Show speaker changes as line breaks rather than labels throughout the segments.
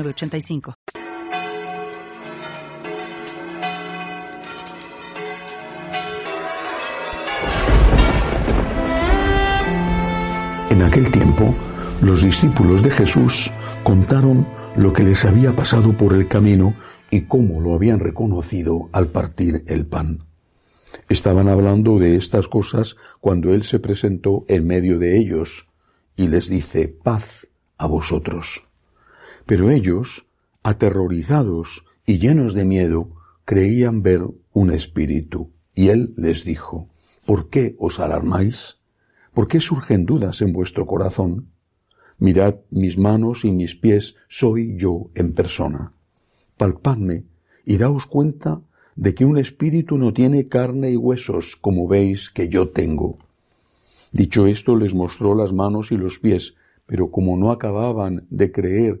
85
En aquel tiempo, los discípulos de Jesús contaron lo que les había pasado por el camino y cómo lo habían reconocido al partir el pan. Estaban hablando de estas cosas cuando Él se presentó en medio de ellos y les dice, paz a vosotros. Pero ellos, aterrorizados y llenos de miedo, creían ver un espíritu. Y él les dijo, ¿por qué os alarmáis? ¿Por qué surgen dudas en vuestro corazón? Mirad mis manos y mis pies, soy yo en persona. Palpadme y daos cuenta de que un espíritu no tiene carne y huesos, como veis que yo tengo. Dicho esto, les mostró las manos y los pies, pero como no acababan de creer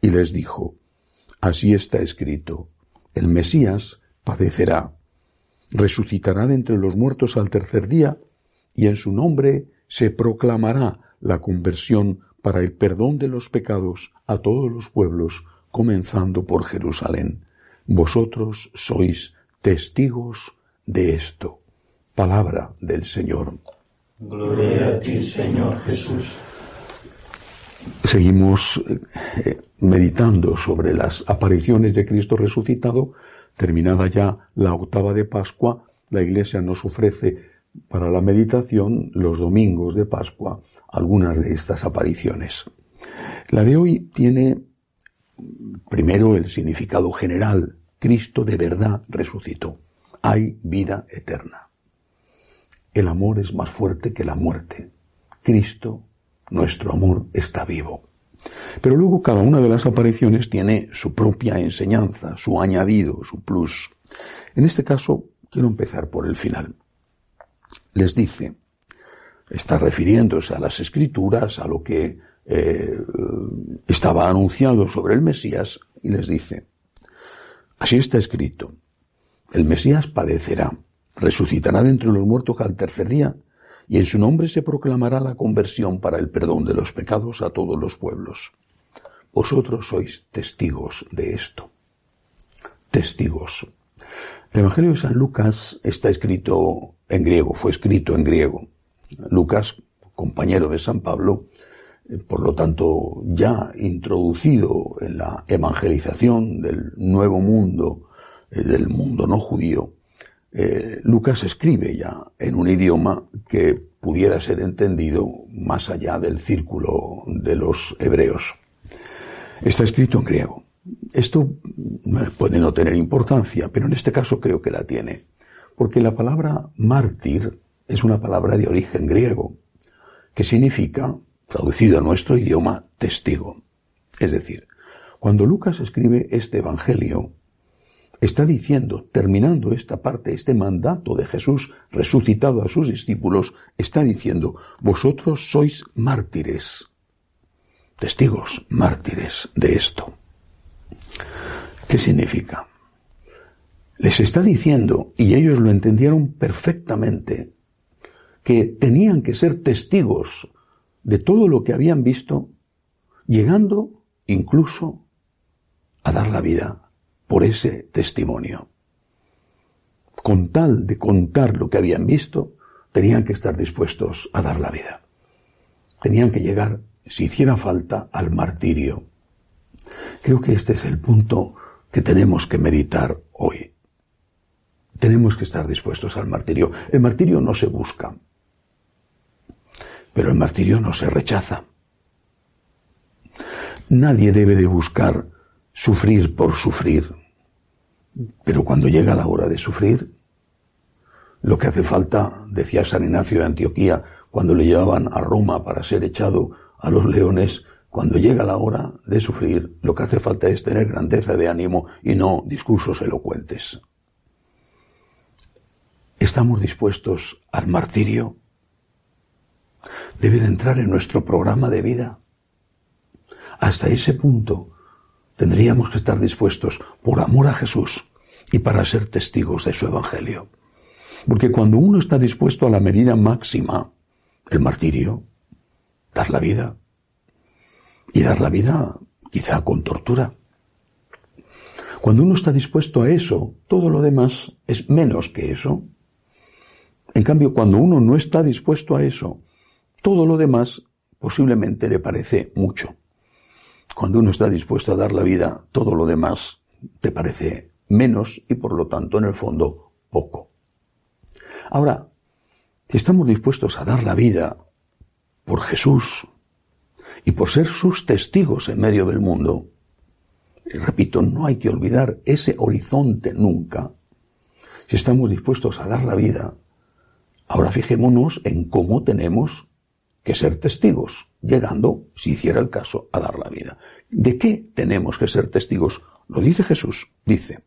y les dijo, Así está escrito, el Mesías padecerá, resucitará de entre los muertos al tercer día, y en su nombre se proclamará la conversión para el perdón de los pecados a todos los pueblos, comenzando por Jerusalén. Vosotros sois testigos de esto. Palabra del Señor.
Gloria a ti, Señor Jesús.
Seguimos eh, meditando sobre las apariciones de Cristo resucitado. Terminada ya la octava de Pascua, la Iglesia nos ofrece para la meditación los domingos de Pascua algunas de estas apariciones. La de hoy tiene primero el significado general. Cristo de verdad resucitó. Hay vida eterna. El amor es más fuerte que la muerte. Cristo nuestro amor está vivo. Pero luego cada una de las apariciones tiene su propia enseñanza, su añadido, su plus. En este caso, quiero empezar por el final. Les dice, está refiriéndose a las escrituras, a lo que eh, estaba anunciado sobre el Mesías, y les dice, así está escrito, el Mesías padecerá, resucitará de entre los muertos al tercer día, y en su nombre se proclamará la conversión para el perdón de los pecados a todos los pueblos. Vosotros sois testigos de esto. Testigos. El Evangelio de San Lucas está escrito en griego, fue escrito en griego. Lucas, compañero de San Pablo, eh, por lo tanto ya introducido en la evangelización del nuevo mundo, eh, del mundo no judío, eh, Lucas escribe ya en un idioma que pudiera ser entendido más allá del círculo de los hebreos. Está escrito en griego. Esto puede no tener importancia, pero en este caso creo que la tiene, porque la palabra mártir es una palabra de origen griego, que significa, traducido a nuestro idioma, testigo. Es decir, cuando Lucas escribe este Evangelio, está diciendo, terminando esta parte, este mandato de Jesús resucitado a sus discípulos, está diciendo, vosotros sois mártires, testigos mártires de esto. ¿Qué significa? Les está diciendo, y ellos lo entendieron perfectamente, que tenían que ser testigos de todo lo que habían visto, llegando incluso a dar la vida por ese testimonio. Con tal de contar lo que habían visto, tenían que estar dispuestos a dar la vida. Tenían que llegar, si hiciera falta, al martirio. Creo que este es el punto que tenemos que meditar hoy. Tenemos que estar dispuestos al martirio. El martirio no se busca, pero el martirio no se rechaza. Nadie debe de buscar sufrir por sufrir, pero cuando llega la hora de sufrir, lo que hace falta, decía San Ignacio de Antioquía, cuando le llevaban a Roma para ser echado a los leones, cuando llega la hora de sufrir, lo que hace falta es tener grandeza de ánimo y no discursos elocuentes. ¿Estamos dispuestos al martirio? Debe de entrar en nuestro programa de vida. Hasta ese punto tendríamos que estar dispuestos por amor a Jesús y para ser testigos de su Evangelio. Porque cuando uno está dispuesto a la medida máxima, el martirio, dar la vida, y dar la vida quizá con tortura. Cuando uno está dispuesto a eso, todo lo demás es menos que eso. En cambio, cuando uno no está dispuesto a eso, todo lo demás posiblemente le parece mucho. Cuando uno está dispuesto a dar la vida, todo lo demás te parece menos y por lo tanto, en el fondo, poco. Ahora, si estamos dispuestos a dar la vida por Jesús y por ser sus testigos en medio del mundo, y repito, no hay que olvidar ese horizonte nunca. Si estamos dispuestos a dar la vida, Ahora fijémonos en cómo tenemos que ser testigos, llegando, si hiciera el caso, a dar la vida. ¿De qué tenemos que ser testigos? Lo dice Jesús. Dice,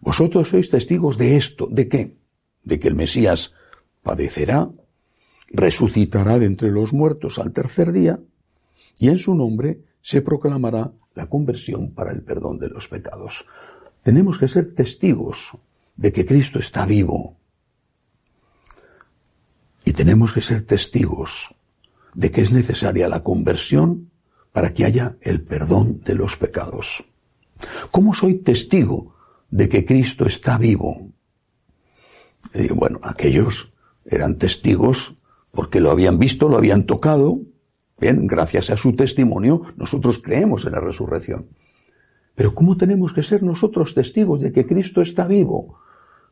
vosotros sois testigos de esto. ¿De qué? De que el Mesías padecerá, resucitará de entre los muertos al tercer día, y en su nombre se proclamará la conversión para el perdón de los pecados. Tenemos que ser testigos de que Cristo está vivo, y tenemos que ser testigos de que es necesaria la conversión para que haya el perdón de los pecados. ¿Cómo soy testigo de que Cristo está vivo? bueno, aquellos eran testigos porque lo habían visto, lo habían tocado. Bien, gracias a su testimonio nosotros creemos en la resurrección. Pero ¿cómo tenemos que ser nosotros testigos de que Cristo está vivo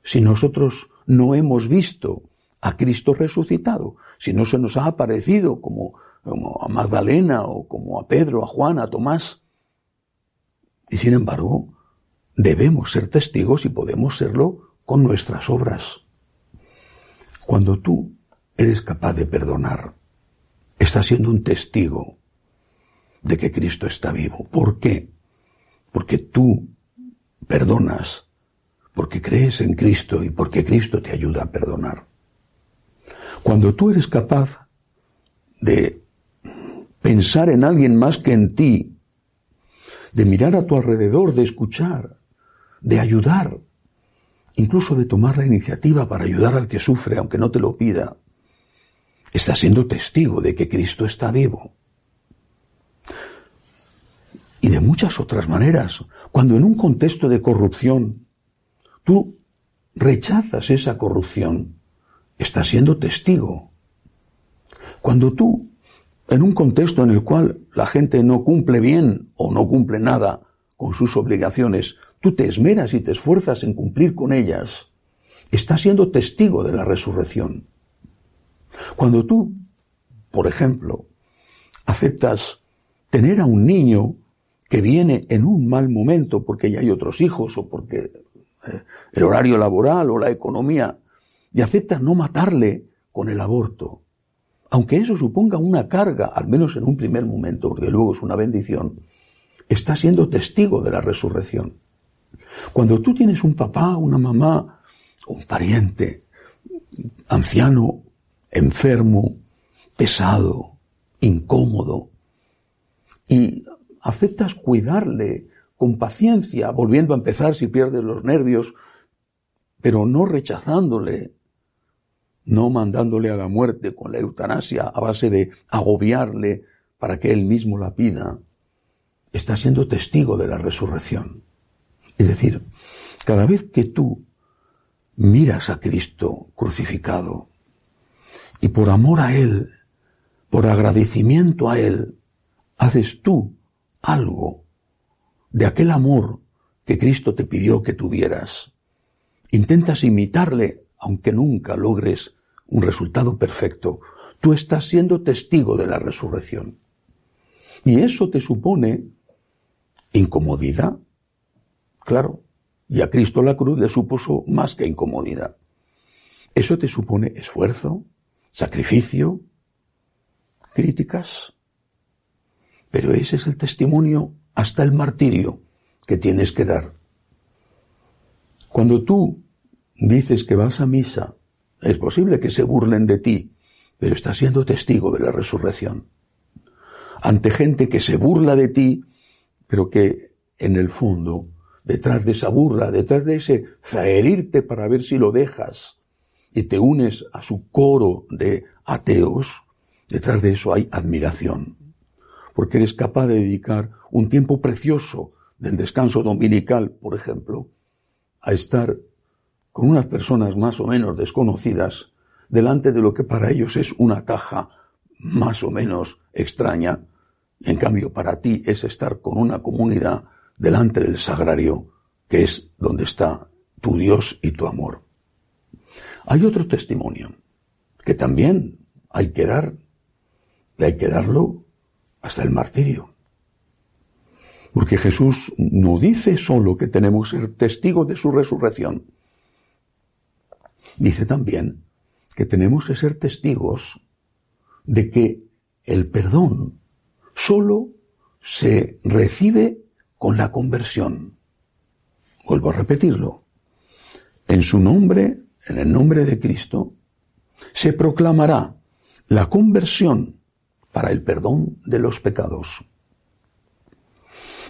si nosotros no hemos visto a Cristo resucitado. Si no se nos ha aparecido como, como a Magdalena o como a Pedro, a Juan, a Tomás. Y sin embargo, debemos ser testigos y podemos serlo con nuestras obras. Cuando tú eres capaz de perdonar, estás siendo un testigo de que Cristo está vivo. ¿Por qué? Porque tú perdonas, porque crees en Cristo y porque Cristo te ayuda a perdonar. Cuando tú eres capaz de pensar en alguien más que en ti, de mirar a tu alrededor, de escuchar, de ayudar, incluso de tomar la iniciativa para ayudar al que sufre, aunque no te lo pida, estás siendo testigo de que Cristo está vivo. Y de muchas otras maneras, cuando en un contexto de corrupción tú rechazas esa corrupción, estás siendo testigo. Cuando tú, en un contexto en el cual la gente no cumple bien o no cumple nada con sus obligaciones, tú te esmeras y te esfuerzas en cumplir con ellas, estás siendo testigo de la resurrección. Cuando tú, por ejemplo, aceptas tener a un niño que viene en un mal momento porque ya hay otros hijos o porque eh, el horario laboral o la economía y aceptas no matarle con el aborto, aunque eso suponga una carga, al menos en un primer momento, porque luego es una bendición, estás siendo testigo de la resurrección. Cuando tú tienes un papá, una mamá, un pariente, anciano, enfermo, pesado, incómodo, y aceptas cuidarle con paciencia, volviendo a empezar si pierdes los nervios, pero no rechazándole, no mandándole a la muerte con la eutanasia a base de agobiarle para que él mismo la pida, está siendo testigo de la resurrección. Es decir, cada vez que tú miras a Cristo crucificado y por amor a Él, por agradecimiento a Él, haces tú algo de aquel amor que Cristo te pidió que tuvieras. Intentas imitarle, aunque nunca logres un resultado perfecto. Tú estás siendo testigo de la resurrección. Y eso te supone incomodidad. Claro, y a Cristo la cruz le supuso más que incomodidad. Eso te supone esfuerzo, sacrificio, críticas. Pero ese es el testimonio hasta el martirio que tienes que dar. Cuando tú dices que vas a misa, es posible que se burlen de ti, pero estás siendo testigo de la resurrección. Ante gente que se burla de ti, pero que en el fondo, detrás de esa burla, detrás de ese zaherirte para ver si lo dejas y te unes a su coro de ateos, detrás de eso hay admiración. Porque eres capaz de dedicar un tiempo precioso del descanso dominical, por ejemplo, a estar con unas personas más o menos desconocidas delante de lo que para ellos es una caja más o menos extraña, en cambio para ti es estar con una comunidad delante del sagrario, que es donde está tu Dios y tu amor. Hay otro testimonio que también hay que dar, y hay que darlo hasta el martirio. Porque Jesús no dice solo que tenemos que ser de su resurrección. Dice también que tenemos que ser testigos de que el perdón solo se recibe con la conversión. Vuelvo a repetirlo. En su nombre, en el nombre de Cristo, se proclamará la conversión para el perdón de los pecados.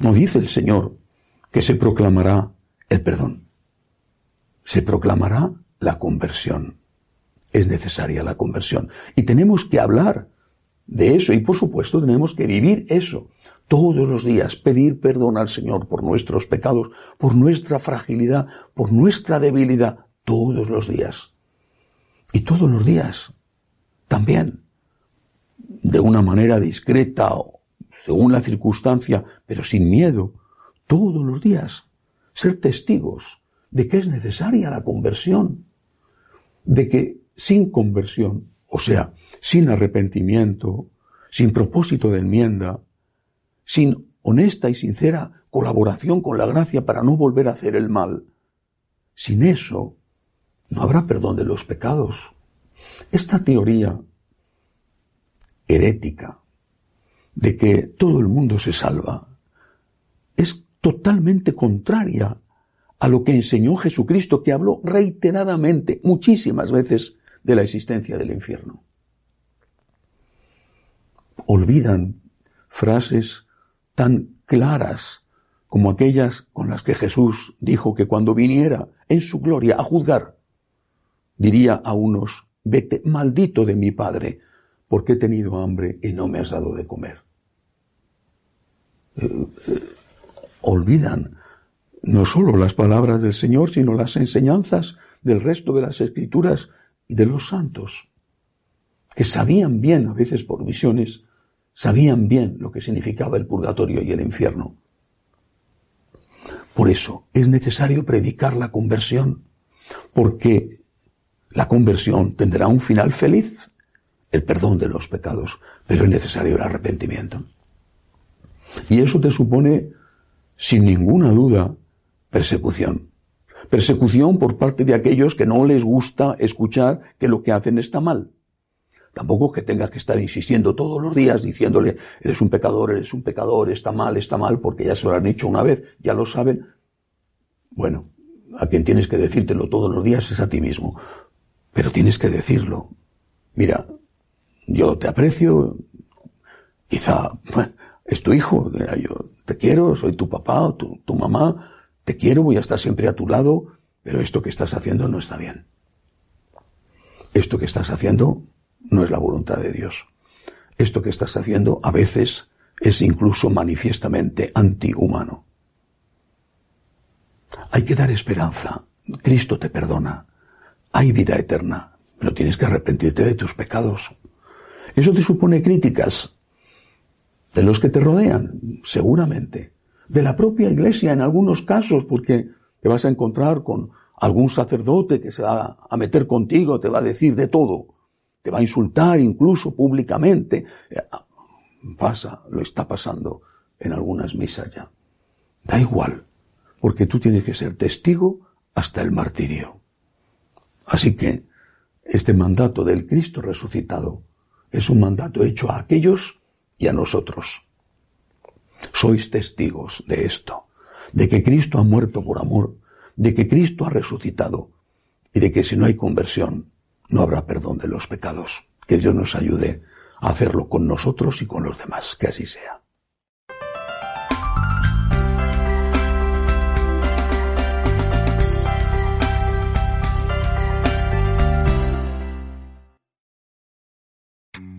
No dice el Señor que se proclamará el perdón. Se proclamará la conversión. Es necesaria la conversión. Y tenemos que hablar de eso y por supuesto tenemos que vivir eso. Todos los días pedir perdón al Señor por nuestros pecados, por nuestra fragilidad, por nuestra debilidad. Todos los días. Y todos los días también, de una manera discreta o según la circunstancia, pero sin miedo, todos los días, ser testigos de que es necesaria la conversión, de que sin conversión, o sea, sin arrepentimiento, sin propósito de enmienda, sin honesta y sincera colaboración con la gracia para no volver a hacer el mal, sin eso no habrá perdón de los pecados. Esta teoría herética de que todo el mundo se salva es totalmente contraria a lo que enseñó Jesucristo, que habló reiteradamente, muchísimas veces, de la existencia del infierno. Olvidan frases tan claras como aquellas con las que Jesús dijo que cuando viniera en su gloria a juzgar, diría a unos, vete maldito de mi Padre, porque he tenido hambre y no me has dado de comer. Eh, eh, olvidan no solo las palabras del Señor, sino las enseñanzas del resto de las escrituras y de los santos, que sabían bien, a veces por visiones, sabían bien lo que significaba el purgatorio y el infierno. Por eso es necesario predicar la conversión, porque la conversión tendrá un final feliz, el perdón de los pecados, pero es necesario el arrepentimiento. Y eso te supone, sin ninguna duda, persecución. Persecución por parte de aquellos que no les gusta escuchar que lo que hacen está mal. Tampoco que tengas que estar insistiendo todos los días diciéndole, eres un pecador, eres un pecador, está mal, está mal, porque ya se lo han dicho una vez, ya lo saben. Bueno, a quien tienes que decírtelo todos los días es a ti mismo. Pero tienes que decirlo. Mira, yo te aprecio, quizá es tu hijo, yo te quiero, soy tu papá, tu, tu mamá, te quiero, voy a estar siempre a tu lado, pero esto que estás haciendo no está bien. Esto que estás haciendo no es la voluntad de Dios. Esto que estás haciendo a veces es incluso manifiestamente antihumano. Hay que dar esperanza. Cristo te perdona. Hay vida eterna, pero tienes que arrepentirte de tus pecados. Eso te supone críticas, de los que te rodean, seguramente. De la propia iglesia en algunos casos, porque te vas a encontrar con algún sacerdote que se va a meter contigo, te va a decir de todo, te va a insultar incluso públicamente. Pasa, lo está pasando en algunas misas ya. Da igual, porque tú tienes que ser testigo hasta el martirio. Así que este mandato del Cristo resucitado es un mandato hecho a aquellos y a nosotros. Sois testigos de esto, de que Cristo ha muerto por amor, de que Cristo ha resucitado y de que si no hay conversión no habrá perdón de los pecados. Que Dios nos ayude a hacerlo con nosotros y con los demás. Que así sea.